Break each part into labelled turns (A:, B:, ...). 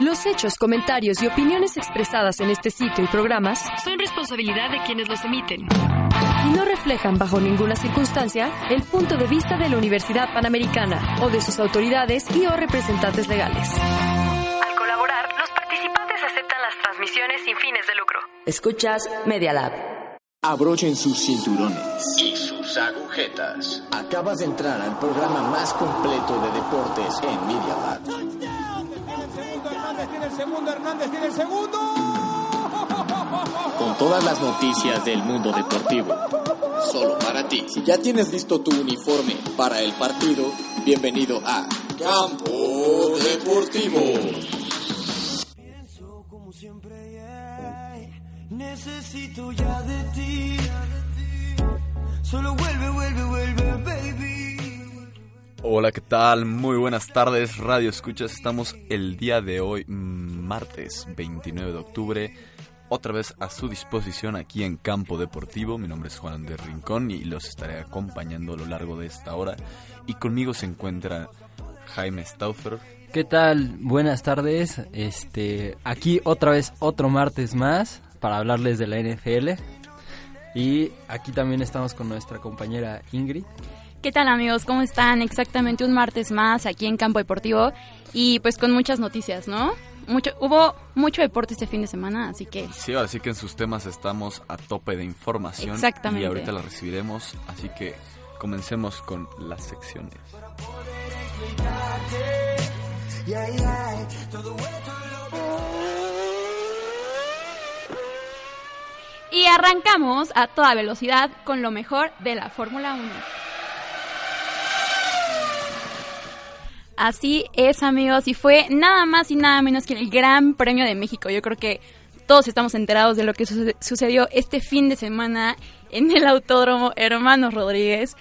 A: Los hechos, comentarios y opiniones expresadas en este sitio y programas son responsabilidad de quienes los emiten y no reflejan bajo ninguna circunstancia el punto de vista de la Universidad Panamericana o de sus autoridades y o representantes legales. Al colaborar, los participantes aceptan las transmisiones sin fines de lucro.
B: Escuchas Media Lab.
C: Abrochen sus cinturones
D: y sus agujetas.
C: Acabas de entrar al programa más completo de deportes en Media Lab.
E: Hernández tiene el segundo, Hernández tiene el segundo.
C: Con todas las noticias del mundo deportivo. Solo para ti. Si ya tienes listo tu uniforme para el partido, bienvenido a Campo Deportivo.
F: Pienso como siempre, necesito ya de ti. Solo vuelve, vuelve, vuelve, baby.
G: Hola, ¿qué tal? Muy buenas tardes, Radio Escuchas. Estamos el día de hoy, martes 29 de octubre, otra vez a su disposición aquí en Campo Deportivo. Mi nombre es Juan Andrés Rincón y los estaré acompañando a lo largo de esta hora. Y conmigo se encuentra Jaime Stauffer.
H: ¿Qué tal? Buenas tardes. Este, aquí otra vez otro martes más para hablarles de la NFL. Y aquí también estamos con nuestra compañera Ingrid.
I: ¿Qué tal amigos? ¿Cómo están? Exactamente un martes más aquí en Campo Deportivo y pues con muchas noticias, ¿no? Mucho, hubo mucho deporte este fin de semana, así que...
G: Sí, ahora sí que en sus temas estamos a tope de información.
I: Exactamente.
G: Y ahorita la recibiremos, así que comencemos con las secciones.
I: Y arrancamos a toda velocidad con lo mejor de la Fórmula 1. Así es, amigos, y fue nada más y nada menos que el Gran Premio de México. Yo creo que todos estamos enterados de lo que sucedió este fin de semana en el Autódromo Hermanos Rodríguez.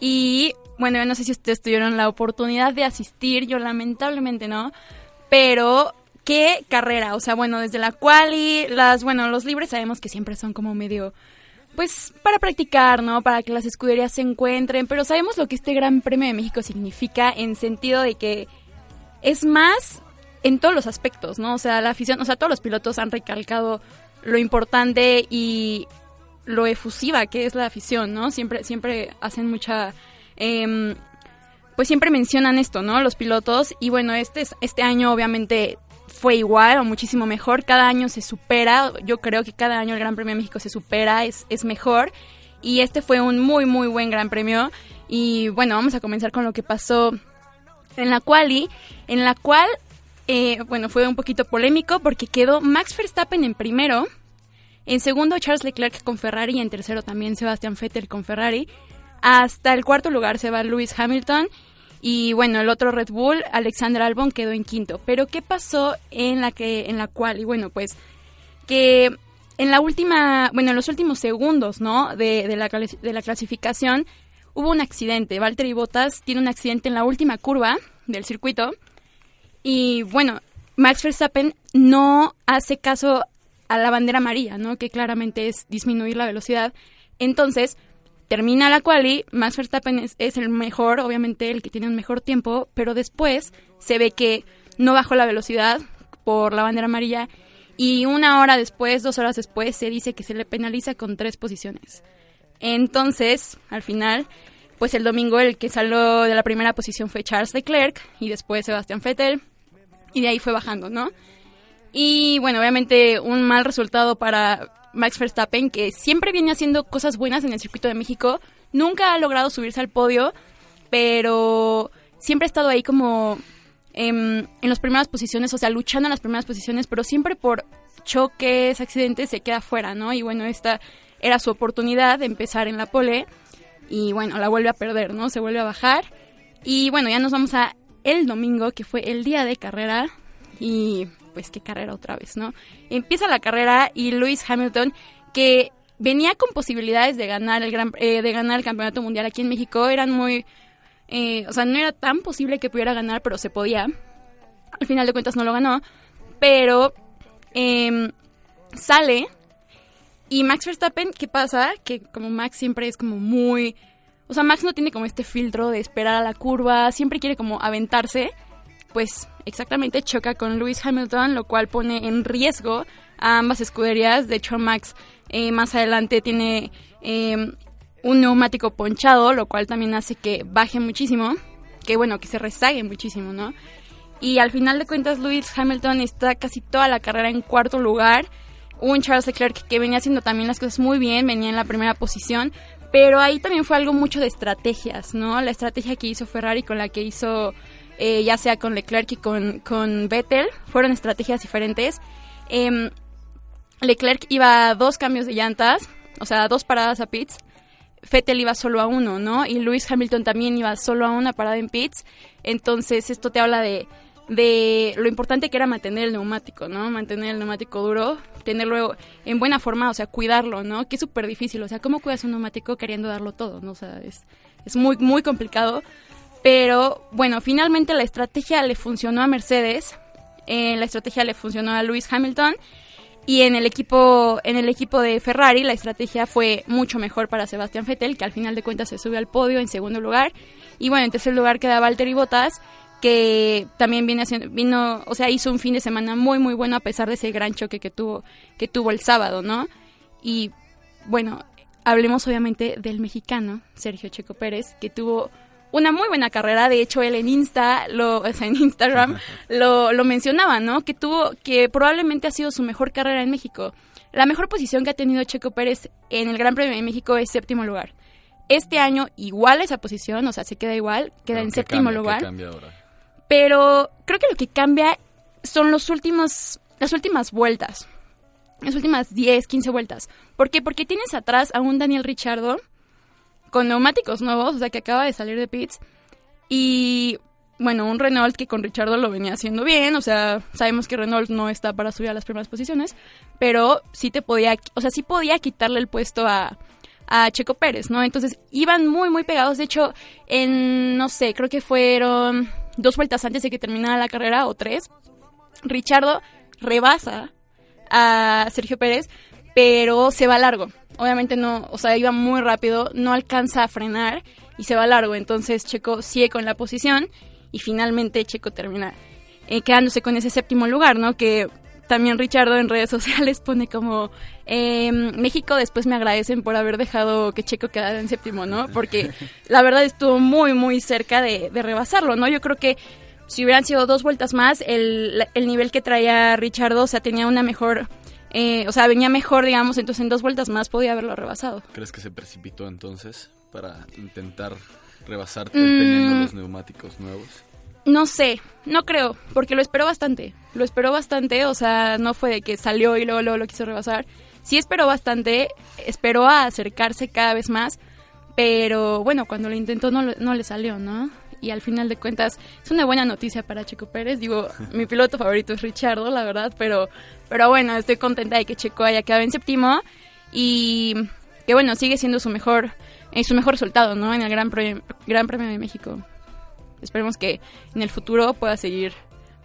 I: Y bueno, no sé si ustedes tuvieron la oportunidad de asistir, yo lamentablemente no, pero qué carrera, o sea, bueno, desde la cual y las, bueno, los libres sabemos que siempre son como medio pues para practicar, ¿no? Para que las escuderías se encuentren, pero sabemos lo que este Gran Premio de México significa en sentido de que es más en todos los aspectos, ¿no? O sea, la afición, o sea, todos los pilotos han recalcado lo importante y lo efusiva que es la afición, ¿no? Siempre, siempre hacen mucha, em, pues siempre mencionan esto, ¿no? Los pilotos y bueno, este, este año obviamente fue igual o muchísimo mejor. Cada año se supera. Yo creo que cada año el Gran Premio de México se supera, es, es mejor. Y este fue un muy, muy buen Gran Premio. Y bueno, vamos a comenzar con lo que pasó en la quali, en la cual, eh, bueno, fue un poquito polémico porque quedó Max Verstappen en primero. En segundo, Charles Leclerc con Ferrari. Y en tercero también Sebastián Vettel con Ferrari. Hasta el cuarto lugar se va Lewis Hamilton. Y bueno, el otro Red Bull, Alexander Albon, quedó en quinto. Pero ¿qué pasó en la que, en la cual? Y bueno, pues que en la última, bueno, en los últimos segundos, ¿no? De, de, la, de la clasificación hubo un accidente. Valtteri Bottas tiene un accidente en la última curva del circuito. Y bueno, Max Verstappen no hace caso a la bandera amarilla, ¿no? Que claramente es disminuir la velocidad. Entonces, termina la quali, Max Verstappen es, es, el mejor, obviamente el que tiene un mejor tiempo, pero después se ve que no bajó la velocidad por la bandera amarilla y una hora después, dos horas después, se dice que se le penaliza con tres posiciones. Entonces, al final, pues el domingo el que salió de la primera posición fue Charles Leclerc y después Sebastián Vettel y de ahí fue bajando, ¿no? Y bueno, obviamente un mal resultado para Max Verstappen, que siempre viene haciendo cosas buenas en el circuito de México, nunca ha logrado subirse al podio, pero siempre ha estado ahí como en, en las primeras posiciones, o sea, luchando en las primeras posiciones, pero siempre por choques, accidentes, se queda fuera, ¿no? Y bueno, esta era su oportunidad de empezar en la pole y bueno, la vuelve a perder, ¿no? Se vuelve a bajar y bueno, ya nos vamos a el domingo, que fue el día de carrera y pues qué carrera otra vez, ¿no? Empieza la carrera y Lewis Hamilton, que venía con posibilidades de ganar el gran, eh, de ganar el campeonato mundial aquí en México, eran muy, eh, o sea, no era tan posible que pudiera ganar, pero se podía. Al final de cuentas no lo ganó, pero eh, sale y Max Verstappen, ¿qué pasa? Que como Max siempre es como muy, o sea, Max no tiene como este filtro de esperar a la curva, siempre quiere como aventarse pues exactamente choca con Lewis Hamilton, lo cual pone en riesgo a ambas escuderías. De hecho, Max eh, más adelante tiene eh, un neumático ponchado, lo cual también hace que baje muchísimo, que bueno, que se rezague muchísimo, ¿no? Y al final de cuentas, Lewis Hamilton está casi toda la carrera en cuarto lugar. Un Charles Leclerc que venía haciendo también las cosas muy bien, venía en la primera posición, pero ahí también fue algo mucho de estrategias, ¿no? La estrategia que hizo Ferrari con la que hizo eh, ya sea con Leclerc y con, con Vettel, fueron estrategias diferentes. Em, Leclerc iba a dos cambios de llantas, o sea, dos paradas a pits. Vettel iba solo a uno, ¿no? Y Lewis Hamilton también iba solo a una parada en pits. Entonces, esto te habla de, de lo importante que era mantener el neumático, ¿no? Mantener el neumático duro, tenerlo en buena forma, o sea, cuidarlo, ¿no? Que es súper difícil, o sea, ¿cómo cuidas un neumático queriendo darlo todo, ¿no? O sea, es, es muy, muy complicado. Pero bueno, finalmente la estrategia le funcionó a Mercedes, eh, la estrategia le funcionó a Lewis Hamilton y en el equipo en el equipo de Ferrari la estrategia fue mucho mejor para Sebastián Vettel, que al final de cuentas se sube al podio en segundo lugar y bueno, en tercer lugar queda Valtteri Bottas que también viene haciendo, vino, o sea, hizo un fin de semana muy muy bueno a pesar de ese gran choque que tuvo que tuvo el sábado, ¿no? Y bueno, hablemos obviamente del mexicano Sergio Checo Pérez, que tuvo una muy buena carrera. De hecho, él en Insta, lo, o sea, en Instagram, lo, lo mencionaba, ¿no? Que tuvo, que probablemente ha sido su mejor carrera en México. La mejor posición que ha tenido Checo Pérez en el Gran Premio de México es séptimo lugar. Este año igual esa posición, o sea, se queda igual, queda en séptimo lugar. Pero creo que lo que cambia son los últimos, las últimas vueltas. Las últimas 10, 15 vueltas. ¿Por qué? Porque tienes atrás a un Daniel Richardo con neumáticos nuevos, o sea, que acaba de salir de pits. Y bueno, un Renault que con Richardo lo venía haciendo bien, o sea, sabemos que Renault no está para subir a las primeras posiciones, pero sí te podía, o sea, sí podía quitarle el puesto a, a Checo Pérez, ¿no? Entonces iban muy, muy pegados. De hecho, en, no sé, creo que fueron dos vueltas antes de que terminara la carrera, o tres, Richardo rebasa a Sergio Pérez, pero se va largo obviamente no, o sea, iba muy rápido, no alcanza a frenar y se va largo. Entonces Checo sigue con la posición y finalmente Checo termina eh, quedándose con ese séptimo lugar, ¿no? Que también Richardo en redes sociales pone como eh, México después me agradecen por haber dejado que Checo quedara en séptimo, ¿no? Porque la verdad estuvo muy, muy cerca de, de rebasarlo, ¿no? Yo creo que si hubieran sido dos vueltas más, el, el nivel que traía Richardo, o sea, tenía una mejor eh, o sea, venía mejor, digamos, entonces en dos vueltas más podía haberlo rebasado.
G: ¿Crees que se precipitó entonces para intentar rebasarte teniendo mm. los neumáticos nuevos?
I: No sé, no creo, porque lo esperó bastante. Lo esperó bastante, o sea, no fue de que salió y luego, luego lo quiso rebasar. Sí esperó bastante, esperó a acercarse cada vez más, pero bueno, cuando lo intentó no, no le salió, ¿no? Y al final de cuentas es una buena noticia para Checo Pérez. Digo, mi piloto favorito es Richardo, la verdad, pero, pero bueno, estoy contenta de que Checo haya quedado en séptimo y que bueno, sigue siendo su mejor, eh, su mejor resultado, ¿no? En el Gran, Gran Premio de México. Esperemos que en el futuro pueda seguir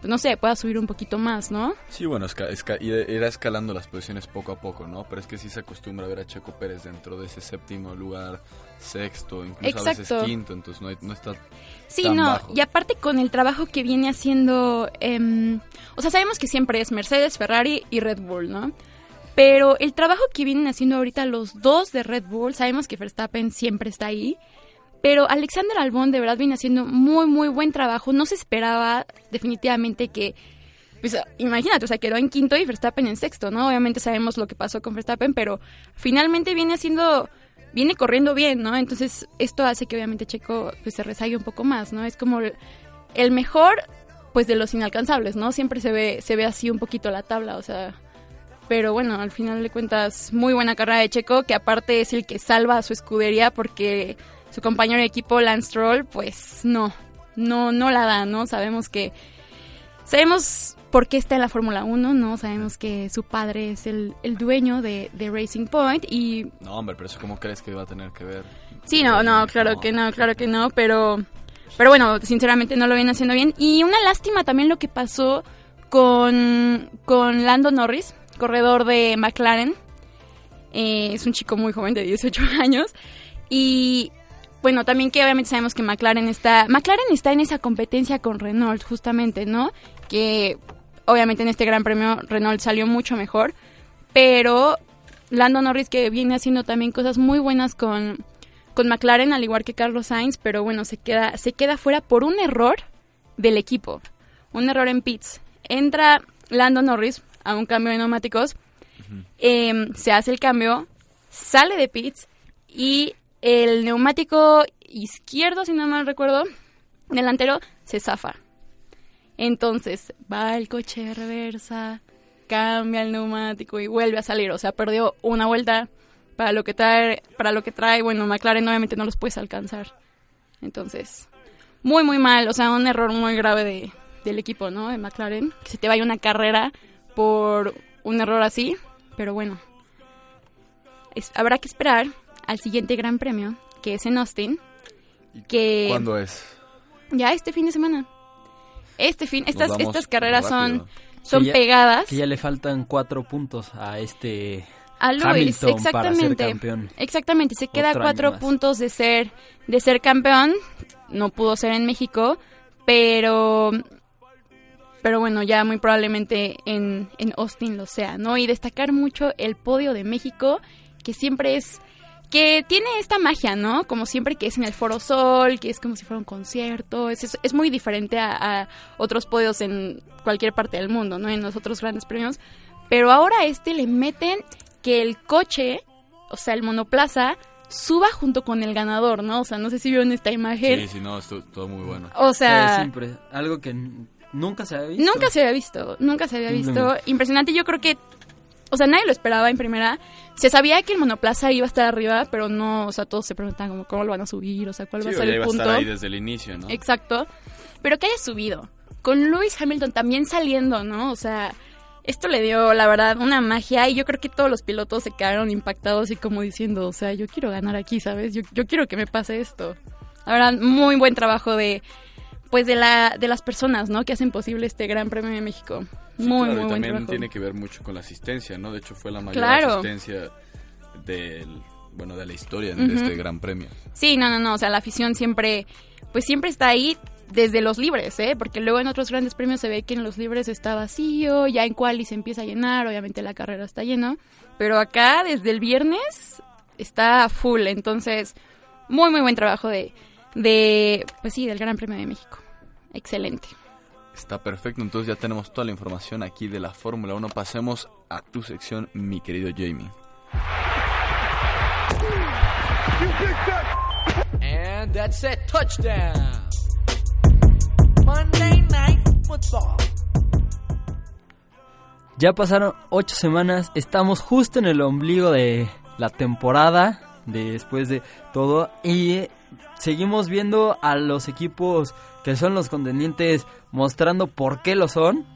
I: pues no sé, pueda subir un poquito más, ¿no?
G: Sí, bueno, irá escalando las posiciones poco a poco, ¿no? Pero es que sí se acostumbra a ver a Checo Pérez dentro de ese séptimo lugar, sexto, incluso a veces quinto, entonces no, está
I: Sí, no, y aparte con el trabajo que viene haciendo, eh, o sea, sabemos que siempre es Mercedes, Ferrari y Red Bull, ¿no? Pero el trabajo que vienen haciendo ahorita los dos de Red Bull, sabemos que Verstappen siempre está ahí, pero Alexander Albón de verdad viene haciendo muy, muy buen trabajo. No se esperaba definitivamente que... Pues imagínate, o sea, quedó en quinto y Verstappen en sexto, ¿no? Obviamente sabemos lo que pasó con Verstappen, pero finalmente viene haciendo... Viene corriendo bien, ¿no? Entonces esto hace que obviamente Checo pues, se rezague un poco más, ¿no? Es como el mejor, pues de los inalcanzables, ¿no? Siempre se ve, se ve así un poquito la tabla, o sea, pero bueno, al final de cuentas, muy buena carrera de Checo, que aparte es el que salva a su escudería porque su compañero de equipo Lance Stroll, pues no, no, no la da, ¿no? Sabemos que, sabemos por qué está en la Fórmula 1, ¿no? Sabemos que su padre es el, dueño de, Racing Point y...
G: No, hombre, pero eso cómo crees que va a tener que ver.
I: Sí, no, no, claro que no, claro que no, pero... Pero bueno, sinceramente no lo viene haciendo bien. Y una lástima también lo que pasó con, con Lando Norris, corredor de McLaren. Eh, es un chico muy joven de 18 años. Y bueno, también que obviamente sabemos que McLaren está, McLaren está en esa competencia con Renault justamente, ¿no? Que obviamente en este Gran Premio Renault salió mucho mejor, pero Lando Norris que viene haciendo también cosas muy buenas con, con McLaren, al igual que Carlos Sainz, pero bueno, se queda, se queda fuera por un error del equipo, un error en pits. Entra Lando Norris a un cambio de neumáticos, em, se hace el cambio, sale de pits y el neumático izquierdo, si no mal recuerdo, delantero, se zafa. Entonces va el coche de reversa, cambia el neumático y vuelve a salir. O sea, perdió una vuelta para lo que trae, para lo que trae. Bueno, McLaren obviamente no los puedes alcanzar. Entonces, muy muy mal. O sea, un error muy grave de, del equipo, ¿no? De McLaren. Que se te vaya una carrera por un error así. Pero bueno, habrá que esperar al siguiente Gran Premio, que es en Austin. Que
G: ¿Cuándo es?
I: Ya este fin de semana. Este fin, estas, estas carreras son, son pegadas.
H: Que ya le faltan cuatro puntos a este
I: a Luis, exactamente. Exactamente, se queda cuatro puntos de ser de ser campeón. No pudo ser en México, pero pero bueno, ya muy probablemente en, en Austin lo sea, ¿no? Y destacar mucho el podio de México, que siempre es que tiene esta magia, ¿no? Como siempre que es en el Foro Sol, que es como si fuera un concierto, es, es, muy diferente a, otros podios en cualquier parte del mundo, ¿no? En los otros grandes premios. Pero ahora a este le meten que el coche, o sea, el monoplaza, suba junto con el ganador, ¿no? O sea, no sé si vieron esta imagen.
G: Sí, sí, no, es todo muy bueno.
I: O sea...
H: siempre, algo que nunca se había visto.
I: Nunca se había visto, nunca se había visto. Impresionante, yo creo que o sea, nadie lo esperaba en primera. Se sabía que el monoplaza iba a estar arriba, pero no, o sea, todos se preguntaban como cómo lo van a subir, o sea, cuál va a ser el punto.
G: A estar ahí desde el inicio, ¿no?
I: Exacto. Pero que haya subido. Con Lewis Hamilton también saliendo, ¿no? O sea, esto le dio, la verdad, una magia y yo creo que todos los pilotos se quedaron impactados y como diciendo, o sea, yo quiero ganar aquí, ¿sabes? Yo, yo quiero que me pase esto. La verdad, muy buen trabajo de, pues, de, la, de las personas, ¿no? Que hacen posible este Gran Premio de México muy, muy
G: y también tiene que ver mucho con la asistencia, ¿no? De hecho, fue la mayor asistencia del, bueno, de la historia de este Gran Premio.
I: Sí, no, no, no, o sea, la afición siempre, pues siempre está ahí desde los libres, ¿eh? Porque luego en otros grandes premios se ve que en los libres está vacío, ya en quali se empieza a llenar, obviamente la carrera está llena, pero acá desde el viernes está full, entonces muy, muy buen trabajo de, de, pues sí, del Gran Premio de México. Excelente.
G: Está perfecto, entonces ya tenemos toda la información aquí de la Fórmula 1. Pasemos a tu sección, mi querido Jamie. And that's it, touchdown.
H: Monday Night Football. Ya pasaron ocho semanas, estamos justo en el ombligo de la temporada, después de todo, y seguimos viendo a los equipos que son los contendientes mostrando por qué lo son.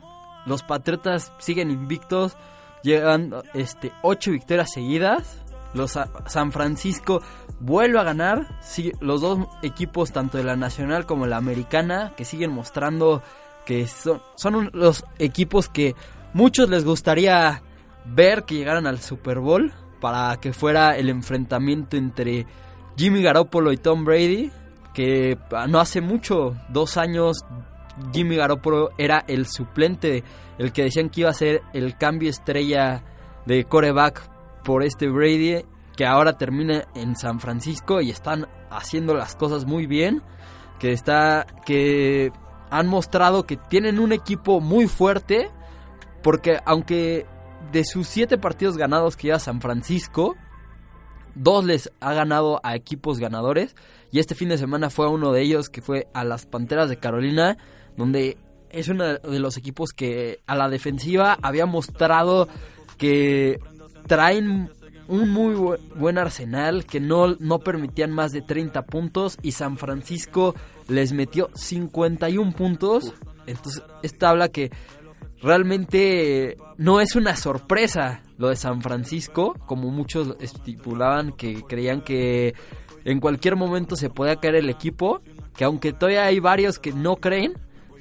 H: Los Patriotas siguen invictos, llegan este, ocho victorias seguidas. Los San Francisco vuelve a ganar. los dos equipos, tanto de la nacional como la americana, que siguen mostrando que son, son los equipos que muchos les gustaría ver que llegaran al Super Bowl para que fuera el enfrentamiento entre Jimmy Garoppolo y Tom Brady, que no hace mucho, dos años, Jimmy Garoppolo era el suplente, el que decían que iba a ser el cambio estrella de coreback por este Brady, que ahora termina en San Francisco y están haciendo las cosas muy bien, que está que han mostrado que tienen un equipo muy fuerte, porque aunque de sus siete partidos ganados que lleva San Francisco, dos les ha ganado a equipos ganadores y este fin de semana fue a uno de ellos que fue a las Panteras de Carolina donde es uno de los equipos que a la defensiva había mostrado que traen un muy buen arsenal, que no, no permitían más de 30 puntos y San Francisco les metió 51 puntos. Entonces, esta habla que realmente no es una sorpresa lo de San Francisco, como muchos estipulaban que creían que en cualquier momento se podía caer el equipo, que aunque todavía hay varios que no creen,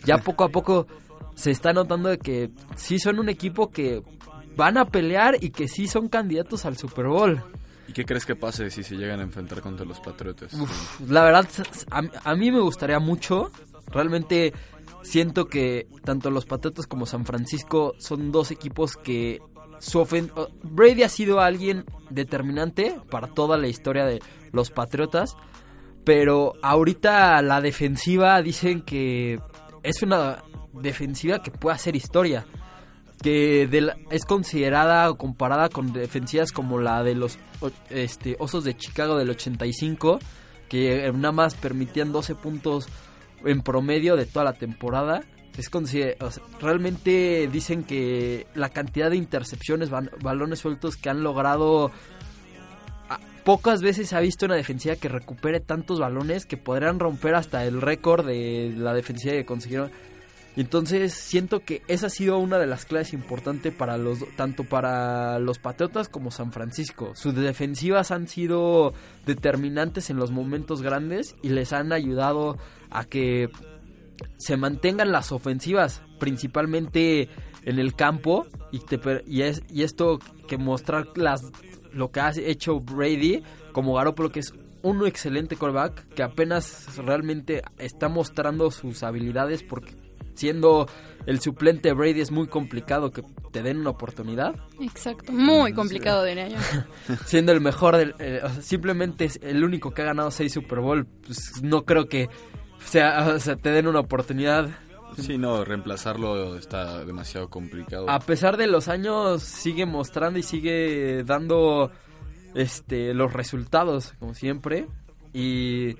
H: ya poco a poco se está notando de que sí son un equipo que van a pelear y que sí son candidatos al Super Bowl.
G: ¿Y qué crees que pase si se llegan a enfrentar contra los Patriotas?
H: Uf, la verdad, a, a mí me gustaría mucho. Realmente siento que tanto los Patriotas como San Francisco son dos equipos que su Brady ha sido alguien determinante para toda la historia de los Patriotas, pero ahorita la defensiva dicen que es una defensiva que puede hacer historia, que es considerada o comparada con defensivas como la de los este, Osos de Chicago del 85, que nada más permitían 12 puntos en promedio de toda la temporada. Es realmente dicen que la cantidad de intercepciones, balones sueltos que han logrado... a- Pocas veces ha visto una defensiva que recupere tantos balones que podrían romper hasta el récord de la defensiva que consiguieron. Entonces siento que esa ha sido una de las claves importantes para los tanto para los Patriotas como San Francisco. Sus defensivas han sido determinantes en los momentos grandes y les han ayudado a que se mantengan las ofensivas, principalmente en el campo y, te y, es, y esto que mostrar las lo que ha hecho Brady como Garoppolo que es un excelente quarterback que apenas realmente está mostrando sus habilidades porque siendo el suplente Brady es muy complicado que te den una oportunidad
I: Exacto, muy complicado diría yo.
H: siendo el mejor del, eh, o sea, simplemente es el único que ha ganado seis Super Bowl pues no creo que sea, o sea te den una oportunidad.
G: Sí, no, reemplazarlo está demasiado complicado.
H: a pesar de los años sigue mostrando y sigue dando este los resultados como siempre. Y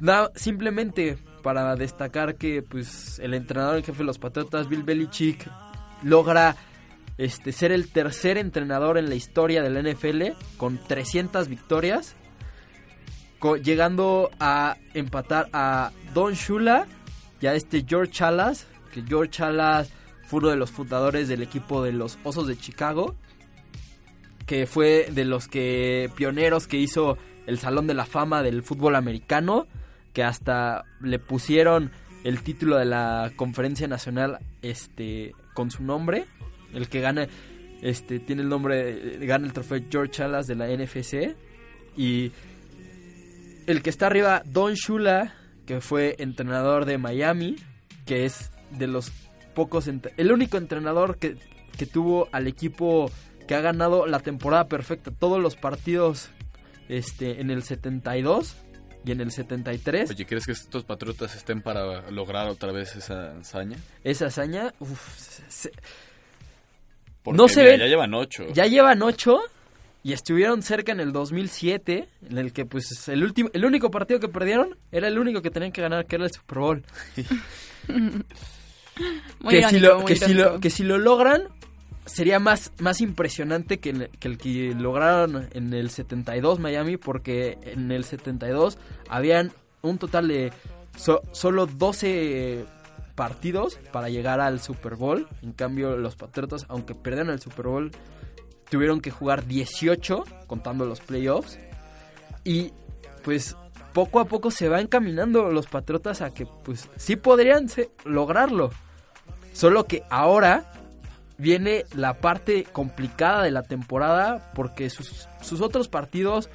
H: nada simplemente para destacar que pues el entrenador en jefe de los Patriotas Bill Belichick logra este ser el tercer entrenador en la historia del NFL con 300 victorias llegando a empatar a Don Shula y a este George Chalas, que George Chalas fue uno de los fundadores del equipo de los Osos de Chicago, que fue de los que pioneros que hizo el Salón de la Fama del fútbol americano, que hasta le pusieron el título de la conferencia nacional este con su nombre, el que gana este tiene el nombre gana el trofeo George Chalas de la NFC y el que está arriba Don Shula, que fue entrenador de Miami, que es de los pocos el único entrenador que, que tuvo al equipo que ha ganado la temporada perfecta, todos los partidos este en el 72 y en el 73.
G: Oye, ¿crees que estos Patriotas estén para lograr otra vez esa hazaña?
H: Esa hazaña, uf, se-
G: Porque,
H: No se
G: mira,
H: ven-
G: ya llevan ocho.
H: ya llevan ocho y estuvieron cerca en el 2007, en el que pues el último el único partido que perdieron era el único que tenían que ganar, que era el Super Bowl.
I: Muy
H: que, si lo,
I: muy
H: que, si lo, que si lo logran sería más, más impresionante que, el- que el que lograron en el 72 Miami porque en el 72 habían un total de so- solo 12 partidos para llegar al Super Bowl. En cambio los Patriotas, aunque perdieron el Super Bowl, tuvieron que jugar 18 contando los playoffs. Y pues poco a poco se va encaminando los Patriotas a que pues sí podrían lograrlo. Solo que ahora viene la parte complicada de la temporada porque sus, sus otros partidos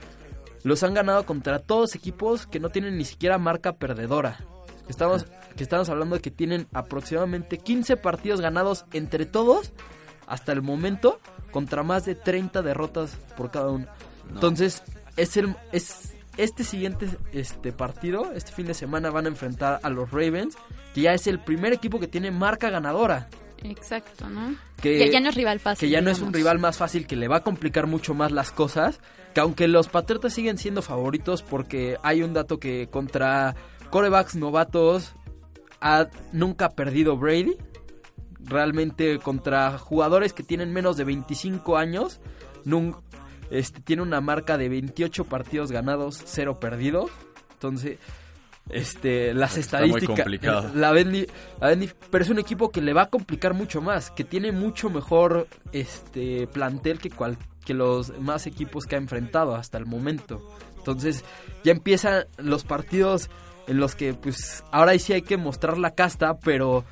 H: los han ganado contra todos equipos que no tienen ni siquiera marca perdedora. Estamos, que estamos hablando de que tienen aproximadamente 15 partidos ganados entre todos hasta el momento contra más de 30 derrotas por cada uno. Entonces, es el es este siguiente este partido, este fin de semana van a enfrentar a los Ravens, que ya es el primer equipo que tiene marca ganadora.
I: Exacto, ¿no?
H: Que,
I: ya, ya no es rival fácil.
H: que ya no es un rival más fácil que le va a complicar mucho más las cosas. Que aunque los Patriotas siguen siendo favoritos porque hay un dato que contra corebacks novatos ha nunca ha perdido Brady. Realmente contra jugadores que tienen menos de 25 años, este, tiene una marca de 28 partidos ganados, 0 perdidos. Entonces, este, las
G: Está muy
H: estadísticas
G: complicado.
H: la ven, di- la ven dif- pero es un equipo que le va a complicar mucho más, que tiene mucho mejor este plantel que cual, que los más equipos que ha enfrentado hasta el momento. Entonces, ya empiezan los partidos en los que pues ahora sí hay que mostrar la casta, pero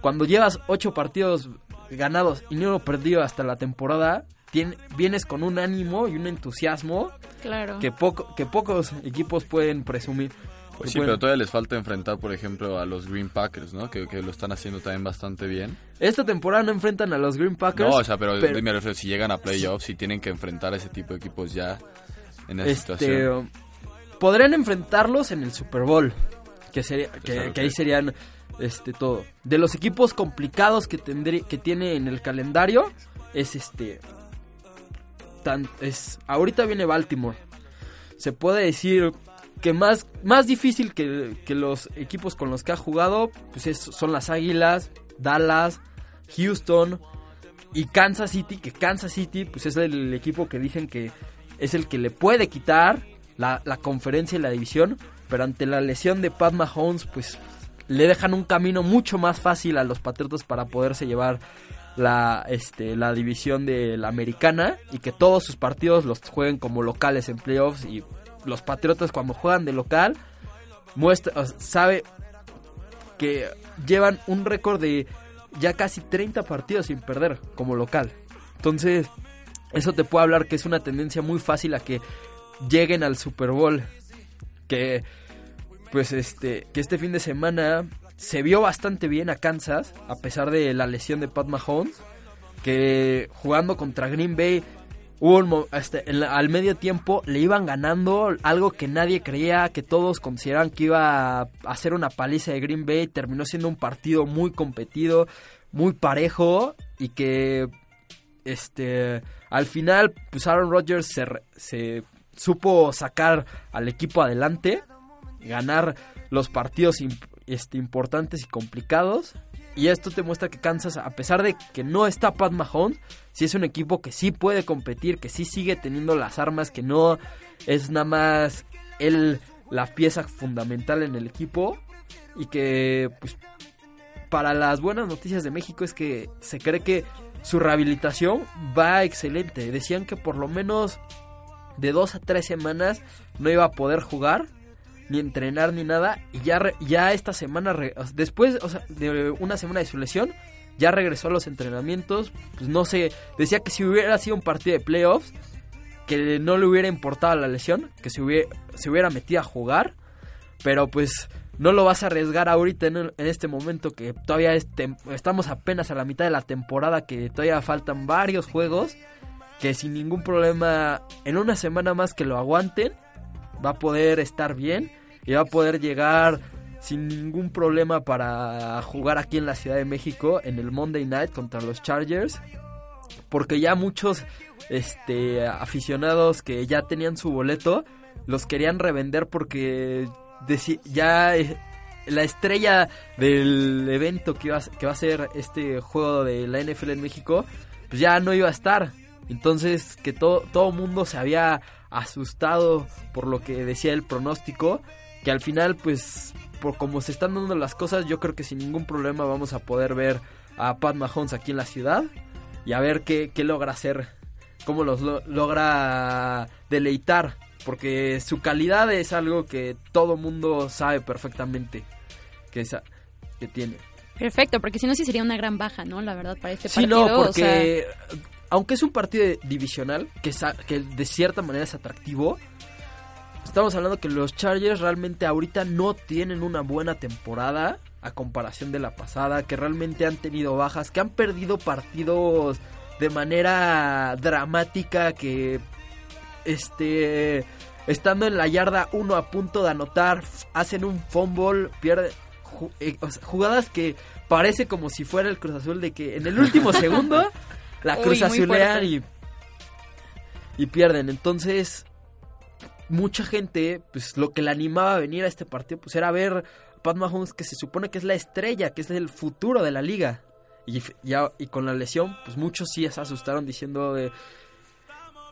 H: cuando llevas ocho partidos ganados y ni uno perdido hasta la temporada, tien- vienes con un ánimo y un entusiasmo
I: Claro.
H: que, poco, que pocos equipos pueden presumir.
G: Pues sí,
H: pueden-
G: pero todavía les falta enfrentar, por ejemplo, a los Green Packers, ¿no? Que, que lo están haciendo también bastante bien.
H: Esta temporada no enfrentan a los Green Packers.
G: No, o sea, pero,
H: pero-
G: me refiero, si llegan a playoffs, si tienen que enfrentar a ese tipo de equipos ya en esa
H: este,
G: situación.
H: podrían enfrentarlos en el Super Bowl, que sería que,
G: Claro,
H: que ahí serían este todo. De los equipos complicados que tendrí, que tiene en el calendario es este es ahorita viene Baltimore. Se puede decir que más más difícil que, que los equipos con los que ha jugado pues es- son las Águilas, Dallas, Houston y Kansas City, que Kansas City pues es el equipo que dicen que es el que le puede quitar la, la conferencia y la división, pero ante la lesión de Pat Mahomes pues le dejan un camino mucho más fácil a los Patriotas para poderse llevar la, este, la división de la americana y que todos sus partidos los jueguen como locales en playoffs y los Patriotas cuando juegan de local muestra, sabe que llevan un récord de ya casi 30 partidos sin perder como local. Entonces, eso te puede hablar que es una tendencia muy fácil a que lleguen al Super Bowl. Que pues este que este fin de semana se vio bastante bien a Kansas a pesar de la lesión de Pat Mahomes, que jugando contra Green Bay hubo un este, en la- al medio tiempo le iban ganando algo que nadie creía, que todos consideraban que iba a hacer una paliza de Green Bay, terminó siendo un partido muy competido, muy parejo y que este al final pues Aaron Rodgers se, se supo sacar al equipo adelante, ganar los partidos este, importantes y complicados. Y esto te muestra que Kansas, a pesar de que no está Pat Mahomes, sí es un equipo que sí puede competir, que sí sigue teniendo las armas, que no es nada más él la pieza fundamental en el equipo. Y que, pues, para las buenas noticias de México es que se cree que su rehabilitación va excelente. Decían que por lo menos de dos a tres semanas no iba a poder jugar ni entrenar ni nada y ya ya esta semana después de una semana de su lesión ya regresó a los entrenamientos pues no sé decía que si hubiera sido un partido de playoffs que no le hubiera importado la lesión que se hubiera, se hubiera metido a jugar pero pues no lo vas a arriesgar ahorita en, en este momento que todavía es estamos apenas a la mitad de la temporada que todavía faltan varios juegos que sin ningún problema en una semana más que lo aguanten va a poder estar bien y va a poder llegar sin ningún problema para jugar aquí en la Ciudad de México en el Monday Night contra los Chargers porque ya muchos este aficionados que ya tenían su boleto los querían revender porque ya eh, la estrella del evento que, iba a, que va a ser este juego de la NFL en México pues ya no iba a estar. Entonces que todo todo mundo se había asustado por lo que decía el pronóstico que al final pues por como se están dando las cosas yo creo que sin ningún problema vamos a poder ver a Pat Mahomes aquí en la ciudad y a ver qué, qué logra hacer, cómo los lo- logra deleitar, porque su calidad es algo que todo mundo sabe perfectamente que, esa, que tiene.
I: Perfecto, porque si no sí sería una gran baja, ¿no? La verdad, para este
H: Sí,
I: partido.
H: no,
I: o
H: porque aunque es un partido divisional, que, que de cierta manera es atractivo, estamos hablando que los Chargers realmente ahorita no tienen una buena temporada a comparación de la pasada, que realmente han tenido bajas, que han perdido partidos de manera dramática, que este estando en la yarda uno a punto de anotar, hacen un fumble, pierden eh, jugadas que parece como si fuera el Cruz Azul de que en el último segundo la
I: Uy,
H: Cruz
I: muy
H: Azulean y y pierden. Entonces, mucha gente, pues lo que le animaba a venir a este partido, pues era ver a Pat Mahomes, que se supone que es la estrella, que es el futuro de la liga. Y, ya, y con la lesión, pues muchos sí se asustaron diciendo de,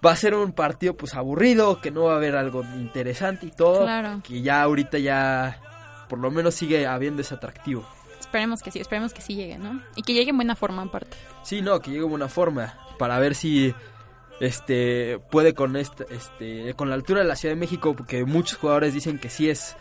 H: va a ser un partido pues aburrido, que no va a haber algo interesante y todo.
I: Claro.
H: Que ya ahorita ya, por lo menos sigue habiendo ese atractivo.
I: Esperemos que sí, esperemos que sí llegue, ¿no? Y que llegue en buena forma, aparte.
H: Sí, no, que llegue en buena forma para ver si este puede con este, este con la altura de la Ciudad de México porque muchos jugadores dicen que sí es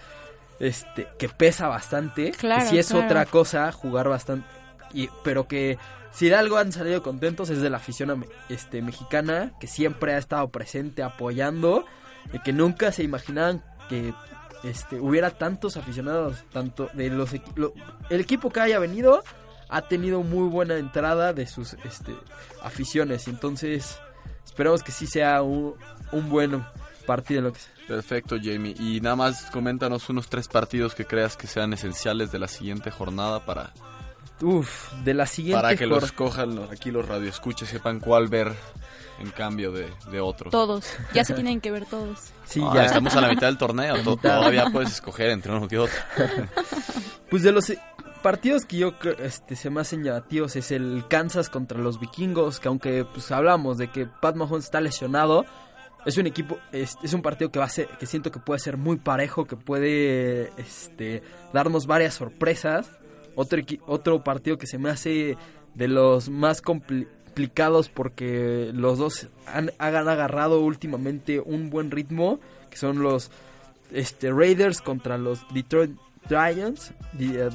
H: este que pesa bastante,
I: Claro,
H: que sí es
I: claro.
H: otra cosa jugar bastante y, pero que si de algo han salido contentos es de la afición este, mexicana, que siempre ha estado presente apoyando, y que nunca se imaginaban que este, hubiera tantos aficionados, tanto de los lo- el equipo que haya venido ha tenido muy buena entrada de sus este, aficiones, entonces esperamos que sí sea un, un buen partido en lo que sea.
G: Perfecto, Jamie. Y nada más coméntanos unos tres partidos que creas que sean esenciales de la siguiente jornada para,
H: Uf, de la siguiente
G: para que
H: jor-
G: los cojan los- aquí los radioescuches, sepan cuál ver en cambio de, de otros.
I: Todos. Ya se tienen que ver todos.
H: Sí,
G: Ah,
H: ya.
G: Estamos a la mitad del torneo,
H: mitad.
G: todavía puedes escoger entre uno que otro.
H: Pues de los partidos que yo este, se me hacen llamativos es el Kansas contra los vikingos, que aunque pues hablamos de que Pat Mahomes está lesionado, es un equipo, es, un partido que va a ser, que siento que puede ser muy parejo, que puede este, darnos varias sorpresas. Otro, otro partido que se me hace de los más complicados porque los dos han, han agarrado últimamente un buen ritmo, que son los este, Raiders contra los Detroit Giants, di- eh,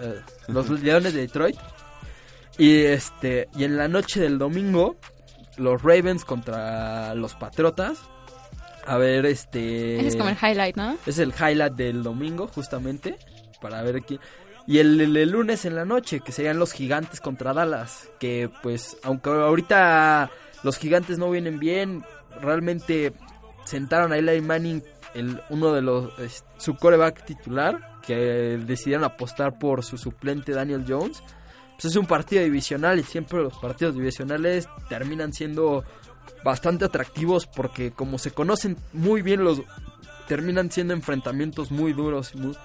H: eh, los Leones de Detroit. Y este y en la noche del domingo los Ravens contra los Patriotas. A ver, este
I: Ese es como el highlight, ¿no?
H: es el highlight del domingo, justamente, para ver aquí. Y el, el- el lunes en la noche, que serían los gigantes contra Dallas. Que pues, aunque ahorita los gigantes no vienen bien, realmente sentaron a Eli Manning, el, uno de los, su coreback titular, que decidieron apostar por su suplente Daniel Jones. Pues es un partido divisional y siempre los partidos divisionales terminan siendo bastante atractivos porque como se conocen muy bien los terminan siendo enfrentamientos muy duros muy-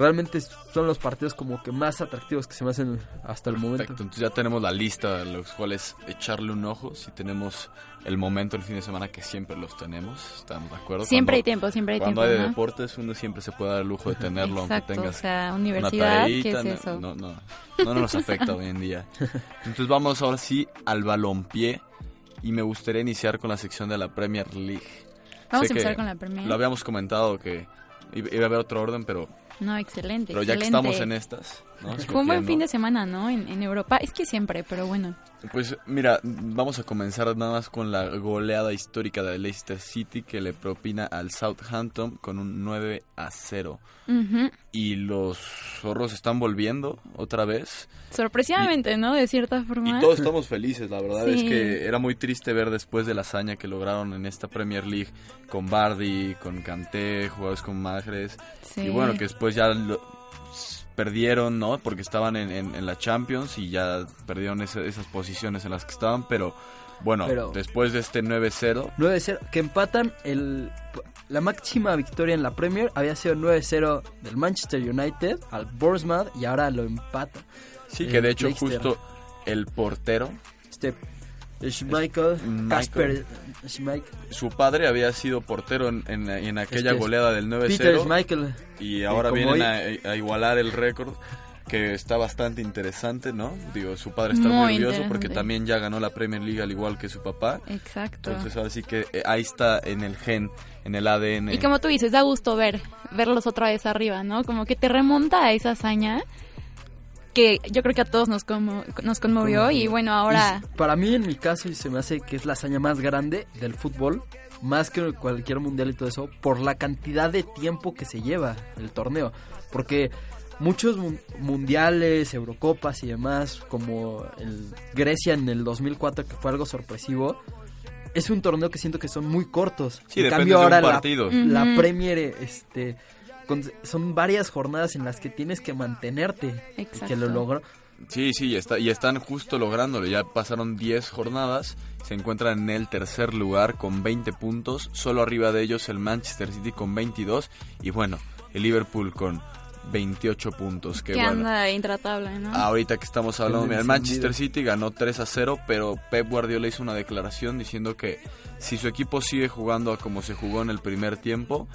H: realmente son los partidos como que más atractivos que se me hacen hasta el momento.
G: Perfecto, entonces ya tenemos la lista de los cuales echarle un ojo. Si tenemos el momento el fin de semana, que siempre los tenemos, ¿estamos de acuerdo?
I: Siempre hay
G: Cuando-
I: tiempo, siempre hay
G: Cuando
I: tiempo.
G: hay de
I: ¿no?
G: deportes, uno siempre se puede dar el lujo de tenerlo,
I: Exacto,
G: aunque
I: o
G: tengas
I: sea,
G: una
I: universidad, ¿qué
G: tareita,
I: es
G: no-
I: eso?
G: No, no, no nos afecta hoy en día. Entonces vamos ahora sí al balompié y me gustaría iniciar con la sección de la Premier League.
I: Vamos
G: Sé
I: a empezar con la Premier.
G: Lo habíamos comentado que iba a haber otro orden, pero,
I: No, excelente.
G: pero ya que
I: excelente.
G: estamos en estas, ¿no?
I: Fue un buen fin de semana, ¿no? En, en Europa. Es que siempre, pero bueno.
G: Pues mira, vamos a comenzar nada más con la goleada histórica de Leicester City que le propina al Southampton con un 9 a 0.
I: Ujú.
G: Y los zorros están volviendo otra vez.
I: Sorpresivamente, ¿no? De cierta forma.
G: Y todos estamos felices, la verdad es
I: Sí.
G: que era muy triste ver después de la hazaña que lograron en esta Premier League con Bardi, con Kanté, jugadores con Magres.
I: Sí.
G: Y bueno, que después ya lo- perdieron, ¿no? Porque estaban en, en- en la Champions y ya perdieron ese- esas posiciones en las que estaban, pero bueno,
H: Pero-
G: después de este 9-0,
H: 9-0, que empatan el la máxima victoria en la Premier había sido 9-0 del Manchester United al Bournemouth y ahora lo empata.
G: sí, que de hecho
H: Leicester.
G: justo el portero,
H: Este Schmeichel,
G: Michael.
H: Casper Schmeichel,
G: su padre había sido portero en, en- en aquella
H: Este es
G: goleada del
H: Peter
G: 9-0
H: Schmeichel.
G: y ahora
H: como
G: vienen a, a igualar el récord que está bastante interesante, ¿no? Digo, su padre está muy,
I: Muy
G: nervioso porque también ya ganó la Premier League al igual que su papá.
I: Exacto.
G: Entonces ahora sí que eh, ahí está en el gen, en el ADN.
I: Y como tú dices, da gusto ver, verlos otra vez arriba, ¿no? Como que te remonta a esa hazaña que yo creo que a todos nos, como, nos conmovió y bueno, ahora...
H: Y para mí, en mi caso, se me hace que es la hazaña más grande del fútbol, más que cualquier mundial y todo eso, por la cantidad de tiempo que se lleva el torneo. Porque muchos mun- mundiales, Eurocopas y demás, como el Grecia en el 2004, que fue algo sorpresivo, es un torneo que siento que son muy cortos.
G: Sí,
H: en cambio,
G: de un
H: ahora la-
G: partido.
H: la. Premier, este, son varias jornadas en las que tienes que mantenerte. Y que
I: Exacto.
H: lo logró.
G: Sí, sí, y, está, y están justo lográndolo. Ya pasaron 10 jornadas. Se encuentran en el tercer lugar con 20 puntos. Solo arriba de ellos el Manchester City con 22. Y bueno, el Liverpool con 28 puntos. Que
I: Que
G: bueno.
I: anda intratable, ¿no?
G: Ahorita que estamos hablando,
H: El
G: mira, el. Manchester City ganó 3 a 0, pero Pep Guardiola hizo una declaración diciendo que si su equipo sigue jugando a como se jugó en el primer tiempo,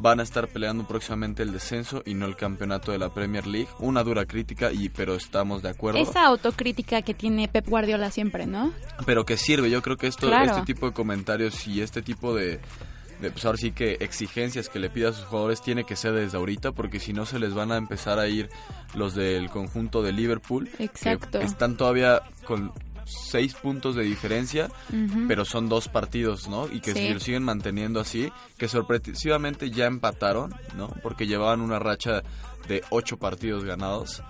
G: van a estar peleando próximamente el descenso y no el campeonato de la Premier League. Una dura crítica, y pero estamos de acuerdo.
I: Esa autocrítica que tiene Pep Guardiola siempre, ¿no?
G: Pero que sirve, yo creo que esto,
I: Claro.
G: este tipo de comentarios y este tipo de, de, pues ahora sí que exigencias que le pida a sus jugadores tiene que ser desde ahorita porque si no se les van a empezar a ir los del conjunto de Liverpool
I: Exacto.
G: que están todavía con seis puntos de diferencia pero son dos partidos no y que
I: Sí.
G: si lo siguen manteniendo así que sorpresivamente ya empataron no porque llevaban una racha de ocho partidos ganados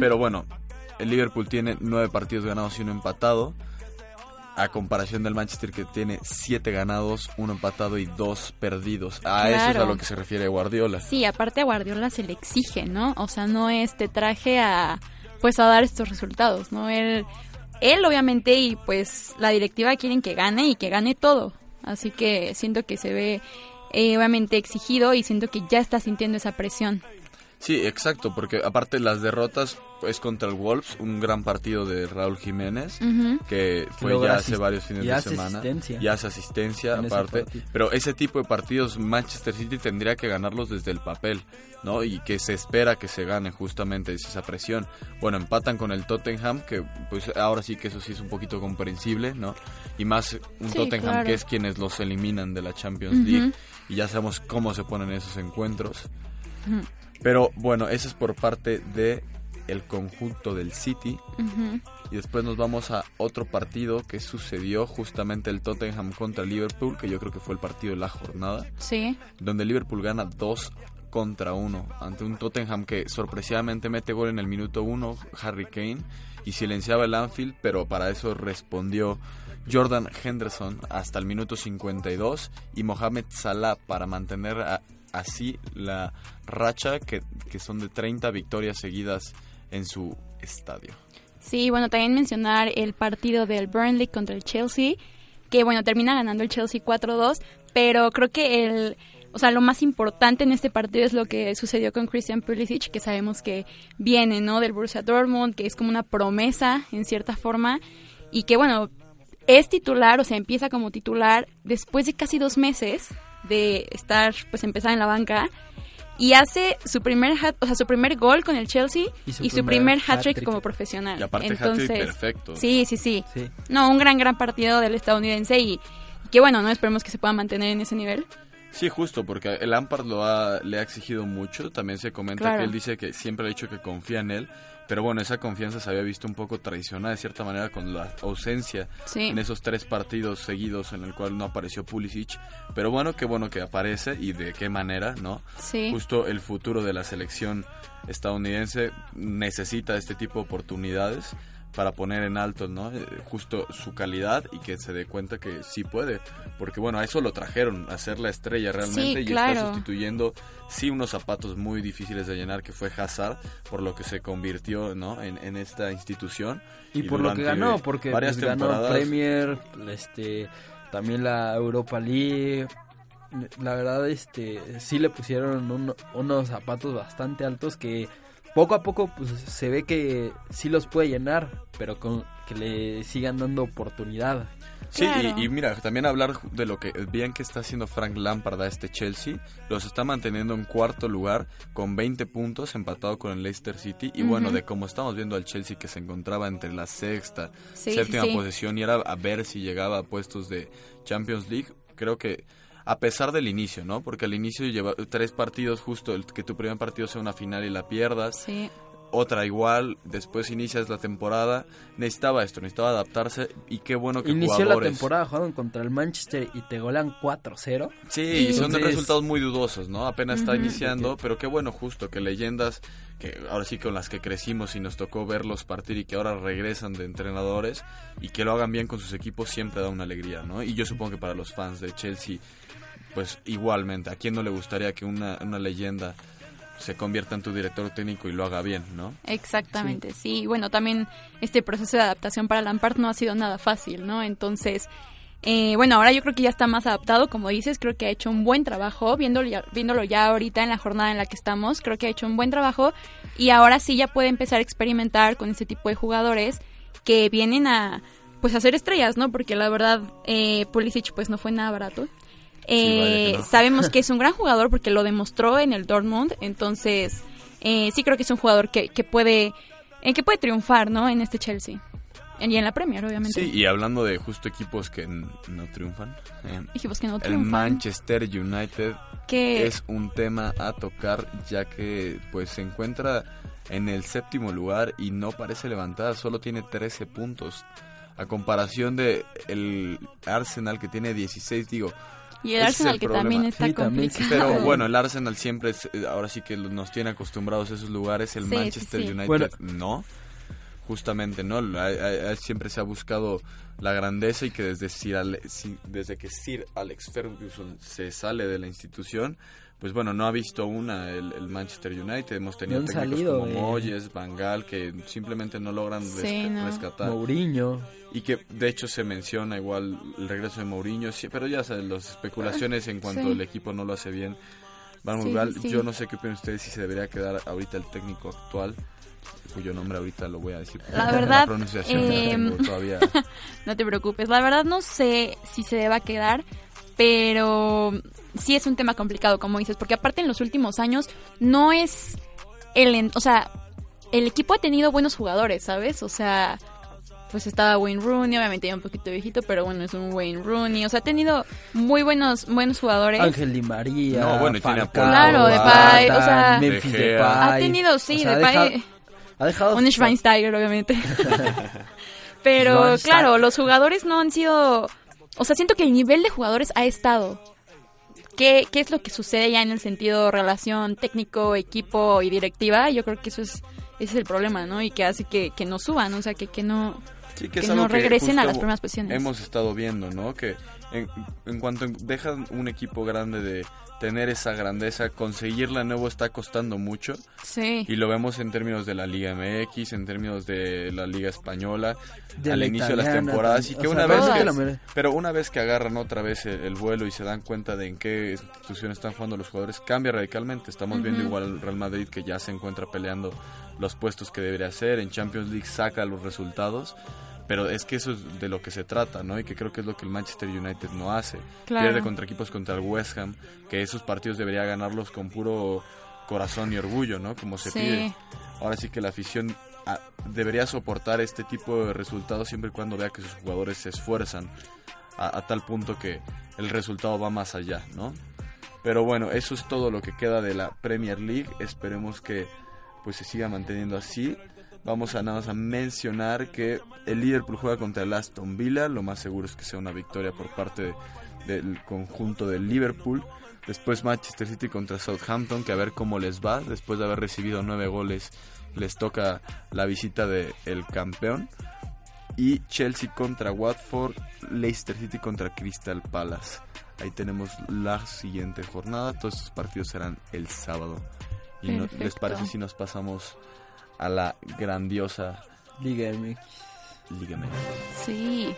G: pero bueno el Liverpool tiene nueve partidos ganados y uno empatado a comparación del Manchester que tiene siete ganados, uno empatado y dos perdidos. A eso es a lo que se refiere Guardiola.
I: Sí, aparte a Guardiola se le exige, ¿no? O sea, no es te traje a pues a dar estos resultados, ¿no? Él él obviamente y pues la directiva quieren que gane y que gane todo. Así que siento que se ve eh, obviamente exigido y siento que ya está sintiendo esa presión.
G: Sí, exacto, porque aparte las derrotas es contra el Wolves, un gran partido de Raúl Jiménez, que fue
H: Logra
G: ya hace varios fines
H: y
G: de
H: hace
G: semana.
H: asistencia.
G: Y hace asistencia
H: En
G: aparte. Pero ese tipo de partidos Manchester City tendría que ganarlos desde el papel, ¿no? Y que se espera que se gane justamente es esa presión. Bueno, empatan con el Tottenham, que pues ahora sí que eso sí es un poquito comprensible, ¿no? Y más un
I: Sí,
G: Tottenham
I: claro.
G: que es quienes los eliminan de la Champions. League. Y ya sabemos cómo se ponen esos encuentros. Pero bueno, eso es por parte de el conjunto del City. Y después nos vamos a otro partido que sucedió justamente el Tottenham contra Liverpool, que yo creo que fue el partido de la jornada,
I: Sí.
G: donde Liverpool gana 2 contra 1 ante un Tottenham que sorpresivamente mete gol en el minuto 1, Harry Kane, y silenciaba el Anfield, pero para eso respondió Jordan Henderson hasta el minuto 52 y Mohamed Salah para mantener a- así la racha que, que son de 30 victorias seguidas en su estadio.
I: Sí, bueno, también mencionar el partido del Burnley contra el Chelsea, que bueno, termina ganando el Chelsea 4-2, pero creo que el, o sea, lo más importante en este partido es lo que sucedió con Christian Pulisic, que sabemos que viene, ¿no? Del Borussia Dortmund, que es como una promesa en cierta forma, y que bueno, es titular, o sea, empieza como titular después de casi dos meses de estar, pues empezar en la banca. Y hace su primer hat, o sea, su primer gol con el Chelsea y su, primer, hat-trick
H: hat-trick.
I: como profesional.
G: Y aparte
I: Entonces,
G: perfecto.
I: Sí, sí, sí,
H: Sí.
I: No, un gran, gran partido del estadounidense y, y que bueno, no esperemos que se pueda mantener en ese nivel.
G: Sí, justo, porque el Lampard lo ha, le ha exigido mucho. También se comenta
I: Claro.
G: que él dice que siempre ha dicho que confía en él. Pero bueno, esa confianza se había visto un poco traicionada de cierta manera con la ausencia
I: Sí.
G: en esos tres partidos seguidos en el cual no apareció Pulisic. Pero bueno, qué bueno que aparece y de qué manera, ¿no?
I: Sí.
G: Justo el futuro de la selección estadounidense necesita este tipo de oportunidades para poner en alto, ¿no? Eh, Justo su calidad y que se dé cuenta que sí puede, porque bueno, a eso lo trajeron, a ser la estrella realmente
I: Sí,
G: y
I: claro.
G: está sustituyendo sí unos zapatos muy difíciles de llenar que fue Hazard, por lo que se convirtió, ¿no? En, en esta institución
H: Y, por lo que ganó, porque
G: varias
H: pues, ganó
G: temporadas
H: Premier, este, también la Europa League. La verdad, este, sí le pusieron un- unos zapatos bastante altos que poco a poco pues, se ve que sí los puede llenar, pero con que le sigan dando oportunidad.
G: Sí, y-
I: Claro.
G: y, mira, también hablar de lo que bien que está haciendo Frank Lampard a este Chelsea, los está manteniendo en cuarto lugar con 20 puntos, empatado con el Leicester City, y bueno, de cómo estamos viendo al Chelsea que se encontraba entre la sexta,
I: Sí,
G: séptima
I: sí.
G: posición y era a ver si llegaba a puestos de Champions League, creo que a pesar del inicio, ¿no? Porque al inicio lleva tres partidos justo, el que tu primer partido sea una final y la pierdas,
I: Sí.
G: Otra igual, después inicias la temporada, necesitaba esto, necesitaba adaptarse y qué bueno que
H: Inició la temporada jugando contra el Manchester y te golan 4-0.
G: Sí, y son de resultados muy dudosos, ¿no? Apenas está iniciando, pero qué bueno justo que leyendas que ahora sí con las que crecimos y nos tocó verlos partir y que ahora regresan de entrenadores y que lo hagan bien con sus equipos siempre da una alegría, ¿no? Y yo supongo que para los fans de Chelsea, pues igualmente, ¿a quién no le gustaría que una, una leyenda se convierta en tu director técnico y lo haga bien, ¿no?
I: Exactamente, sí. Bueno, también este proceso de adaptación para Lampard no ha sido nada fácil, ¿no? Entonces, eh, bueno, ahora yo creo que ya está más adaptado, como dices, creo que ha hecho un buen trabajo, viéndolo ya, viéndolo ya ahorita en la jornada en la que estamos, creo que ha hecho un buen trabajo y ahora sí ya puede empezar a experimentar con este tipo de jugadores que vienen a, pues, a ser estrellas, ¿no? Porque la verdad, eh, Pulisic, pues, no fue nada barato. Eh,
G: no.
I: Sabemos que es un gran jugador porque lo demostró en el Dortmund, entonces eh, sí creo que es un jugador que, que puede eh, que puede triunfar, ¿no? En este Chelsea. Y en la Premier, obviamente.
G: Sí, y hablando de justo equipos que no triunfan, eh,
I: Equipos que no
G: el
I: triunfan.
G: Manchester United
I: que
G: es un tema a tocar ya que pues se encuentra en el séptimo lugar y no parece levantar, solo tiene 13 puntos. A comparación de el Arsenal que tiene 16, digo,
I: y el
G: es
I: Arsenal
G: el
I: que
G: problema.
I: también está
H: Sí, también, sí.
I: complicado.
G: pero bueno, el Arsenal siempre es- eh, ahora sí que nos tiene acostumbrados a esos lugares, el
I: Sí, sí,
G: Manchester
I: sí.
G: United
H: Bueno.
G: no. Justamente, ¿no? A- a- a- siempre se ha buscado la grandeza y que desde, Sir Ale- desde que Sir Alex Ferguson se sale de la institución, pues bueno, no ha visto una el, el Manchester United. Hemos tenido
H: No
G: técnicos
H: salido,
G: como
H: eh.
G: Moyes, Van Gaal, que simplemente no logran
I: Sí,
G: resca-
I: no.
G: rescatar.
H: Mourinho.
G: Y que de hecho se menciona igual el regreso de Mourinho, sí, pero ya sabes, las especulaciones en cuanto
I: Sí.
G: el equipo no lo hace bien van muy
I: Sí,
G: mal. Yo no sé qué opinan ustedes si se debería quedar ahorita el técnico actual, cuyo nombre ahorita lo voy a decir.
I: La verdad,
G: pronunciación no la todavía.
I: No te preocupes. La verdad no sé si se deba quedar, pero sí es un tema complicado, como dices, porque aparte en los últimos años no es el, en- o sea, el equipo ha tenido buenos jugadores, ¿sabes? O sea, pues estaba Wayne Rooney, obviamente ya un poquito viejito, pero bueno, es un Wayne Rooney, o sea, ha tenido muy buenos buenos jugadores.
H: Ángel Di María.
G: No, bueno, y tiene a
I: Claro,
G: Depay,
I: o sea,
H: Memphis. Depay.
I: ha tenido, sí,
H: O sea, ha
I: Depay-
H: dejado- ha dejado
I: Un Schweinsteiger, obviamente. Pero claro, los jugadores no han sido... O sea, siento que el nivel de jugadores ha estado. ¿Qué, ¿Qué es lo que sucede ya en el sentido relación técnico, equipo y directiva? Yo creo que eso es ese es el problema, ¿no? Y que hace que, que no suban, o sea, que, que no...
G: Sí,
I: que
G: es
I: no regresen a las primeras posiciones.
G: Hemos estado viendo, ¿no? Que en, en cuanto dejan un equipo grande de tener esa grandeza, conseguirla de nuevo está costando mucho.
I: Sí.
G: Y lo vemos en términos de la Liga MX, en términos de la Liga Española,
H: De
G: al
H: la
G: inicio de las temporadas. Y que una vez que, pero una vez que agarran otra vez el, el vuelo y se dan cuenta de en qué institución están jugando los jugadores, cambia radicalmente. Estamos viendo igual al Real Madrid que ya se encuentra peleando los puestos que debería hacer. En Champions League saca los resultados. Pero es que eso es de lo que se trata, ¿no? Y que creo que es lo que el Manchester United no hace.
I: Claro.
G: Pierde contra equipos contra el West Ham, que esos partidos debería ganarlos con puro corazón y orgullo, ¿no? Como se
I: Sí.
G: pide. Ahora sí que la afición ah, debería soportar este tipo de resultados siempre y cuando vea que sus jugadores se esfuerzan a, a tal punto que el resultado va más allá, ¿no? Pero bueno, eso es todo lo que queda de la Premier League. Esperemos que pues se siga manteniendo así. Vamos a nada más a mencionar que el Liverpool juega contra el Aston Villa. Lo más seguro es que sea una victoria por parte de- del conjunto del Liverpool. Después Manchester City contra Southampton, que a ver cómo les va. Después de haber recibido nueve goles, les toca la visita del campeón. Y Chelsea contra Watford, Leicester City contra Crystal Palace. Ahí tenemos la siguiente jornada. Todos estos partidos serán el sábado. ¿Y no- les parece si nos pasamos a la grandiosa
H: Liga MX.
G: Liga MX?
I: Sí.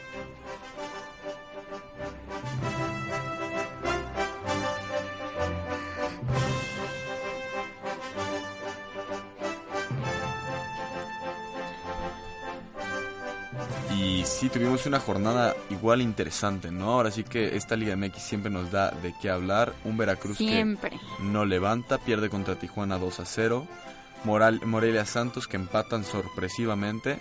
G: Y sí, tuvimos una jornada igual interesante, ¿no? Ahora sí que esta Liga MX siempre nos da de qué hablar. Un Veracruz
I: Siempre.
G: que no levanta, pierde contra Tijuana 2 a 0. Moral, Morelia Santos que empatan sorpresivamente.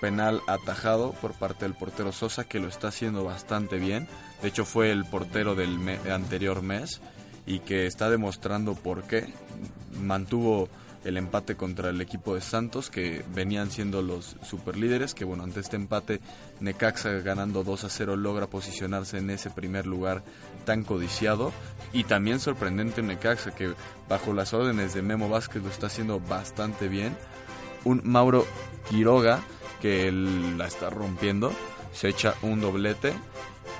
G: Penal atajado por parte del portero Sosa que lo está haciendo bastante bien. De hecho fue el portero del anterior mes y que está demostrando por qué. Mantuvo el empate contra el equipo de Santos que venían siendo los superlíderes que bueno ante este empate Necaxa ganando 2 a 0 logra posicionarse en ese primer lugar tan codiciado y también sorprendente Necaxa que bajo las órdenes de Memo Vázquez lo está haciendo bastante bien un Mauro Quiroga que la está rompiendo se echa un doblete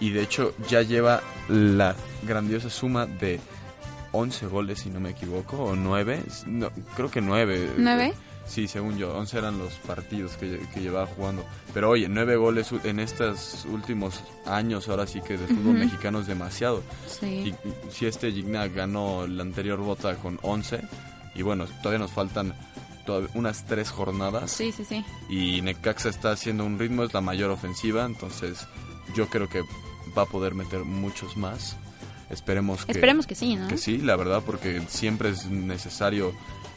G: y de hecho ya lleva la grandiosa suma de 11 goles si no me equivoco o 9 no, creo que 9
I: ¿Nueve?
G: Sí, según yo, 11 eran los partidos que, que llevaba jugando. Pero oye, 9 goles en estos últimos años, ahora sí que de fútbol mexicano es demasiado.
I: Sí.
G: Y si este Gignac ganó la anterior bota con 11, y bueno, todavía nos faltan todavía unas 3 jornadas.
I: Sí, sí, sí.
G: Y Necaxa está haciendo un ritmo, es la mayor ofensiva, entonces yo creo que va a poder meter muchos más. Esperemos que,
I: Esperemos que sí, ¿no?
G: que sí, la verdad, porque siempre es necesario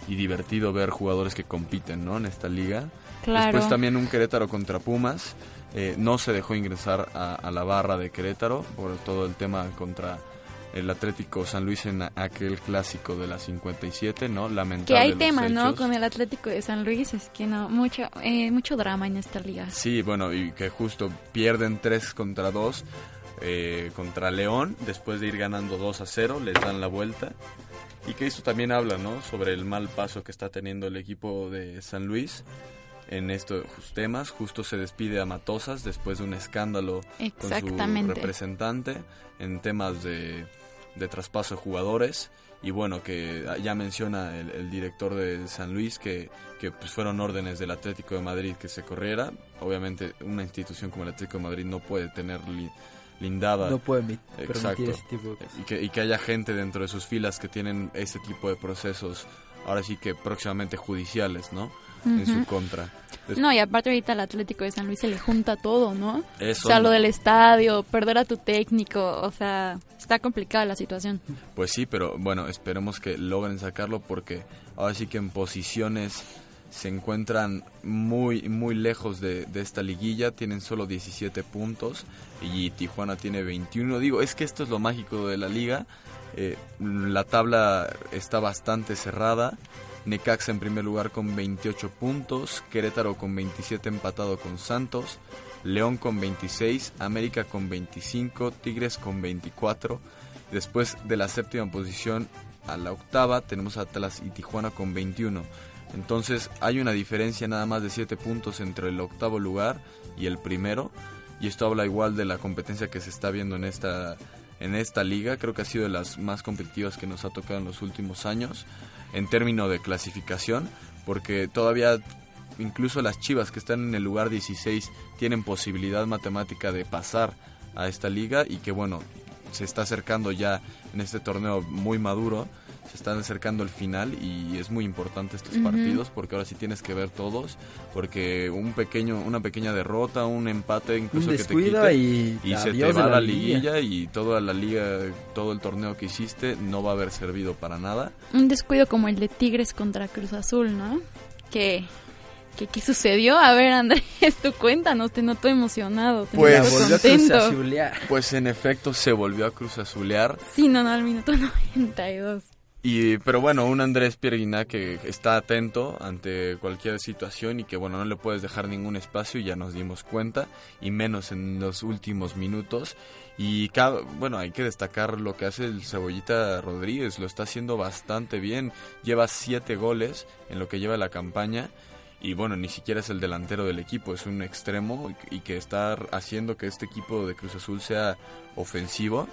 G: y divertido ver jugadores que compiten, ¿no? En esta liga.
I: Claro.
G: Después también un Querétaro contra Pumas. Eh, no se dejó ingresar a, a la barra de Querétaro por todo el tema contra el Atlético San Luis en aquel clásico de la 57, ¿no? Lamentable.
I: Que hay tema, ¿no? Con el Atlético de San Luis, es que no, mucho, eh, mucho drama en esta liga.
G: Sí, bueno, y que justo pierden 3 contra 2 eh, contra León, después de ir ganando 2 a 0, les dan la vuelta. Y que esto también habla, ¿no? Sobre el mal paso que está teniendo el equipo de San Luis en estos temas. Justo se despide a Matosas después de un escándalo con su representante en temas de, de traspaso de jugadores. Y bueno, que ya menciona el, el director de San Luis que, que pues fueron órdenes del Atlético de Madrid que se corriera. Obviamente una institución como el Atlético de Madrid no puede tener li- lindada
H: No puede mi-
G: Exacto.
H: permitir ese tipo de cosas.
G: y que, y que haya gente dentro de sus filas que tienen ese tipo de procesos, ahora sí que próximamente judiciales, ¿no? En su contra.
I: No, y aparte ahorita al Atlético de San Luis se le junta todo, ¿no?
G: Eso
I: o sea, lo
G: no.
I: del estadio, perder a tu técnico, o sea, está complicada la situación.
G: Pues sí, pero bueno, esperemos que logren sacarlo porque ahora sí que en posiciones se encuentran muy muy lejos de, de esta liguilla, tienen solo 17 puntos y Tijuana tiene 21. Digo, es que esto es lo mágico de la liga. eh, la tabla está bastante cerrada. Necaxa en primer lugar con 28 puntos, Querétaro con 27 empatado con Santos, León con 26, América con 25, Tigres con 24. Después de la séptima posición a la octava tenemos a Atlas y Tijuana con 21. Entonces hay una diferencia nada más de 7 puntos entre el octavo lugar y el primero. Y esto habla igual de la competencia que se está viendo en esta, en esta liga. Creo que ha sido de las más competitivas que nos ha tocado en los últimos años en términos de clasificación. Porque todavía incluso las Chivas que están en el lugar 16 tienen posibilidad matemática de pasar a esta liga y que bueno, se está acercando ya en este torneo muy maduro, se están acercando el final y es muy importante estos partidos porque ahora sí tienes que ver todos porque un pequeño una pequeña derrota, un empate incluso
H: Un
G: que te
H: descuido
G: quite
H: y
G: y se te va
H: la
G: la
H: liguilla.
G: liguilla y toda la liga, todo el torneo que hiciste no va a haber servido para nada.
I: Un descuido como el de Tigres contra Cruz Azul, ¿no? Que, que ¿qué sucedió? A ver, Andrés, tú cuéntanos, te noto emocionado, te
G: Pues-
I: noto
H: volvió a
I: contento.
H: cruzazulear.
G: Pues en efecto se volvió a Cruz Azulear
I: Sí, no, no, al minuto 92.
G: Y, pero bueno, un Andrés Pierguiná que está atento ante cualquier situación y que bueno, no le puedes dejar ningún espacio, ya nos dimos cuenta, y menos en los últimos minutos. Y cada, bueno, hay que destacar lo que hace el Cebollita Rodríguez, lo está haciendo bastante bien, lleva siete goles en lo que lleva la campaña. Y bueno, ni siquiera es el delantero del equipo, es un extremo y que está haciendo que este equipo de Cruz Azul sea ofensivo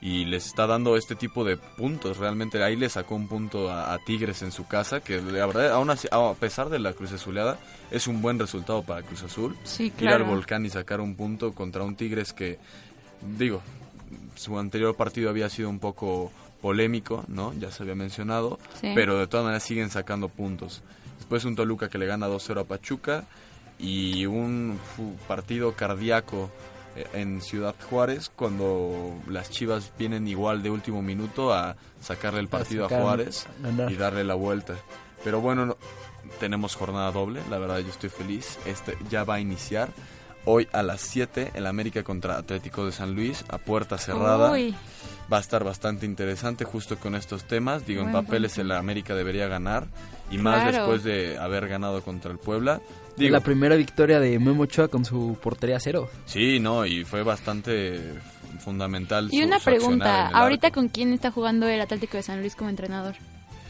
G: y les está dando este tipo de puntos. Realmente ahí le sacó un punto a, a Tigres en su casa, que la verdad, aún así, a pesar de la Cruz Azuleada, es un buen resultado para Cruz Azul.
I: Sí,
G: Ir al
I: claro.
G: volcán y sacar un punto contra un Tigres que, digo, su anterior partido había sido un poco polémico, ¿no? Ya se había mencionado,
I: Sí.
G: pero de todas maneras siguen sacando puntos. Después un Toluca que le gana 2-0 a Pachuca y un partido cardíaco eh, en Ciudad Juárez cuando las Chivas vienen igual de último minuto a sacarle el partido a
H: sacar-
G: Juárez y darle la vuelta. Pero bueno, no- tenemos jornada doble, la verdad yo estoy feliz. Este ya va a iniciar hoy a las 7 el América contra Atlético de San Luis a puerta cerrada.
I: Uy,
G: Va a estar bastante interesante justo con estos temas. Digo, en papeles
I: punto.
G: el América debería ganar y más
I: Claro.
G: después de haber ganado contra el Puebla. Digo,
H: la primera victoria de Memo Ochoa con su portería cero.
G: Sí, no, y fue bastante fundamental.
I: y
G: su-
I: una
G: su
I: pregunta, ¿ahorita
G: arco.
I: con quién está jugando el Atlético de San Luis como entrenador?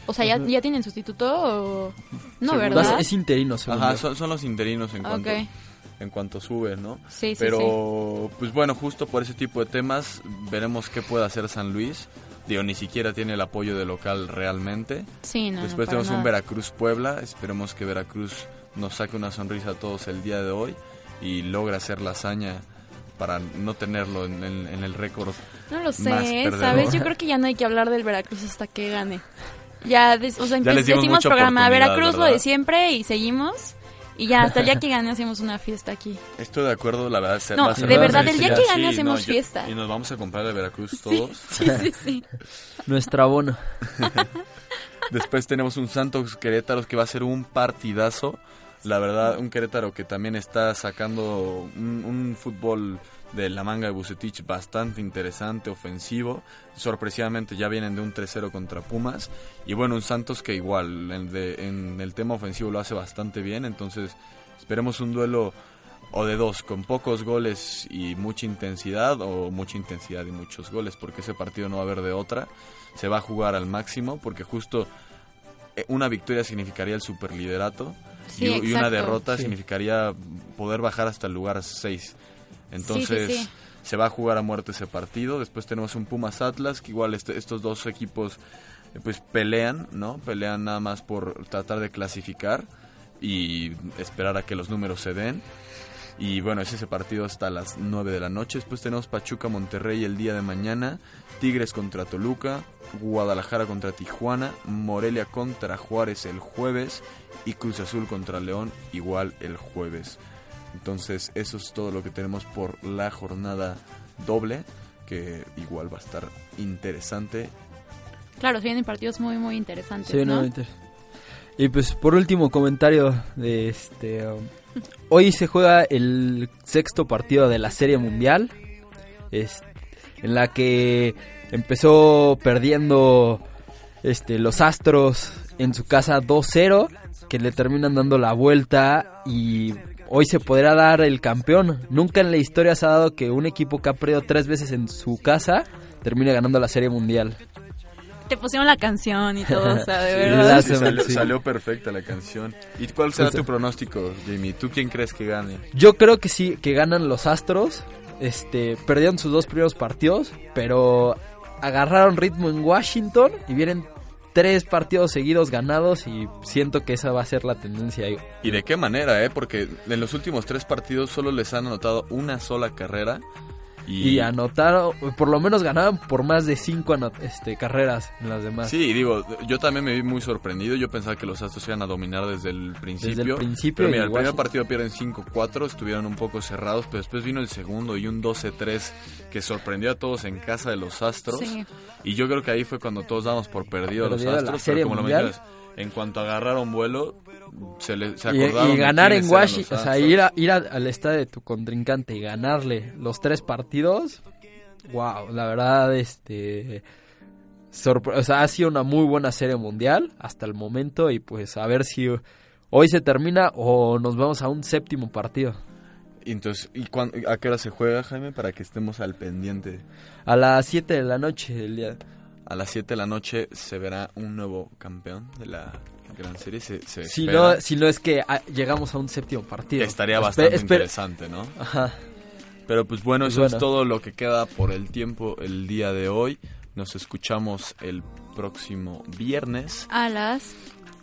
I: O sea, ¿ya, ya tienen sustituto o...? No,
G: Según-
I: ¿verdad?
H: Es interino, según
G: Ajá, son, son los interinos en cuanto,
I: Ok.
G: en cuanto sube, ¿no?
I: Sí, sí,
G: Pero, pues bueno, justo por ese tipo de temas, veremos qué puede hacer San Luis. Digo, ni siquiera tiene el apoyo del local realmente.
I: Sí, no,
G: Después tenemos un. Veracruz-Puebla. Esperemos que Veracruz nos saque una sonrisa a todos el día de hoy y logre hacer la hazaña para no tenerlo en, el- en el récord.
I: No lo sé,
G: perdedor.
I: ¿sabes? Yo creo que ya no hay que hablar del Veracruz hasta que gane. Ya, des- o sea,
G: Ya les dimos mucha
I: programa Veracruz lo de siempre y seguimos. Y ya, hasta el día que gane hacemos una fiesta aquí.
G: Estoy de acuerdo, la verdad. se-
I: No,
G: va a ser
H: de verdad, el día que
I: gane
G: Sí,
I: hacemos fiesta.
G: Y nos vamos a comprar de Veracruz
I: Sí,
G: todos.
I: sí, sí, sí.
H: Nuestro abono.
G: Después tenemos un Santos Querétaro que va a ser un partidazo. La verdad, un Querétaro que también está sacando un, un fútbol de la manga de Bucetich bastante interesante, ofensivo. Sorpresivamente ya vienen de un 3-0 contra Pumas. Y bueno, un Santos que igual en, de- en el tema ofensivo lo hace bastante bien. Entonces esperemos un duelo o de dos, con pocos goles y mucha intensidad, o mucha intensidad y muchos goles, porque ese partido no va a haber de otra. Se va a jugar al máximo, porque justo eh, una victoria significaría el superliderato
I: Sí,
G: y, y una derrota
H: Sí.
G: significaría poder bajar hasta el lugar 6. Entonces
I: Sí, sí, sí.
G: se va a jugar a muerte ese partido. Después tenemos un Pumas Atlas, que igual este- estos dos equipos eh, pues pelean, ¿no? Pelean nada más por tratar de clasificar y esperar a que los números se den. Y bueno, es ese partido hasta las 9 de la noche. Después tenemos Pachuca Monterrey el día de mañana, Tigres contra Toluca, Guadalajara contra Tijuana, Morelia contra Juárez el jueves y Cruz Azul contra León igual el jueves. Entonces eso es todo lo que tenemos por la jornada doble, que igual va a estar interesante.
I: Claro, se vienen partidos muy, muy interesantes,
H: Sí,
I: ¿no?
H: no, inter- Y pues por último comentario de este um, hoy se juega el sexto partido de la Serie Mundial es- en la que empezó perdiendo este los Astros en su casa 2-0 que le terminan dando la vuelta y hoy se podrá dar el campeón. Nunca en la historia se ha dado que un equipo que ha perdido tres veces en su casa termine ganando la Serie Mundial.
I: Te pusieron la canción y todo, o sea, de
H: Sí,
I: verdad.
G: Sí, salió,
H: sí.
G: salió perfecta la canción. ¿Y cuál será tu pronóstico, Jamie? ¿Tú quién crees que gane?
H: Yo creo que sí, que ganan los Astros. Este, perdieron sus dos primeros partidos, pero agarraron ritmo en Washington y vienen tres partidos seguidos ganados y siento que esa va a ser la tendencia.
G: ¿Y de qué manera, eh? Porque en los últimos tres partidos solo les han anotado una sola carrera. Y,
H: Y anotaron, por lo menos ganaban por más de cinco este, carreras en las demás.
G: Sí, digo, yo también me vi muy sorprendido. Yo pensaba que los Astros iban a dominar desde el principio.
H: principio
G: Pero mira, el primer
H: Washington-
G: partido pierden 5-4, estuvieron un poco cerrados, pero después vino el segundo y un 12-3 que sorprendió a todos en casa de los Astros.
I: Sí.
G: Y yo creo que ahí fue cuando todos damos por perdido a los
H: Perdido la
G: Astros.
H: Serie
G: Pero como lo mencionas, en cuanto agarraron vuelo, se, le, se
H: Y,
G: acordaron.
H: y ganar en Washington, o sea, ir, a- ir al estadio de tu contrincante y ganarle los tres partidos, wow, la verdad, este, sorpre- o sea, ha sido una muy buena serie mundial hasta el momento y pues a ver si hoy se termina o nos vamos a un séptimo partido.
G: Y entonces, ¿y cuán- a qué hora se juega, Jaime? Para que estemos al pendiente.
H: A las 7 de la noche del día.
G: A las 7 de la noche se verá un nuevo campeón de la Gran Serie. Se, se
H: Si
G: espera.
H: no, si no es que llegamos a un séptimo partido.
G: Estaría
H: Espe-
G: bastante
H: espe-
G: interesante, ¿no?
H: Ajá.
G: Pero pues bueno,
H: Pues
G: eso es todo lo que queda por el tiempo el día de hoy. Nos escuchamos el próximo viernes,
I: A las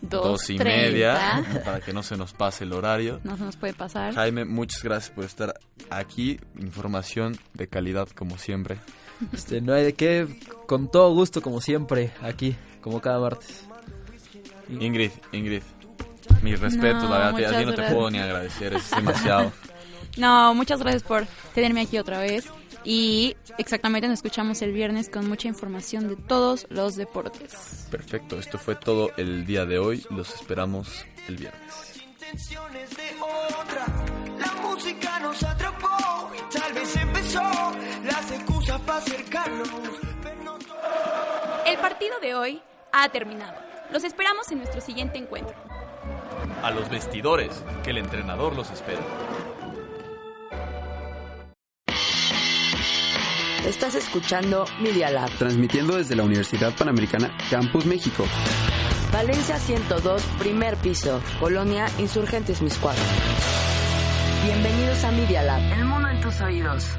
I: dos,
G: dos y media, para que no se nos pase el horario.
I: No se nos puede pasar.
G: Jaime, muchas gracias por estar aquí. Información de calidad como siempre.
H: Este, no hay de qué, con todo gusto como siempre, aquí, como cada martes.
G: Ingrid, Ingrid, mis respetos,
I: No,
G: la verdad, a ti
I: muchas
G: no te
I: gracias.
G: puedo ni agradecer, es demasiado.
I: No, muchas gracias por tenerme aquí otra vez. Y exactamente nos escuchamos el viernes con mucha información de todos los deportes.
G: Perfecto, esto fue todo el día de hoy. Los esperamos el viernes.
F: La música nos atrapó y tal vez empezó las excusas para acercarnos.
I: El partido de hoy ha terminado. Los esperamos en nuestro siguiente encuentro.
G: A los vestidores, que el entrenador los espera.
B: Estás escuchando Media Lab.
J: Transmitiendo desde la Universidad Panamericana Campus México.
B: Valencia 102, primer piso. Colonia Insurgentes Miscuadra. Bienvenidos a Media Lab. El mundo en tus oídos.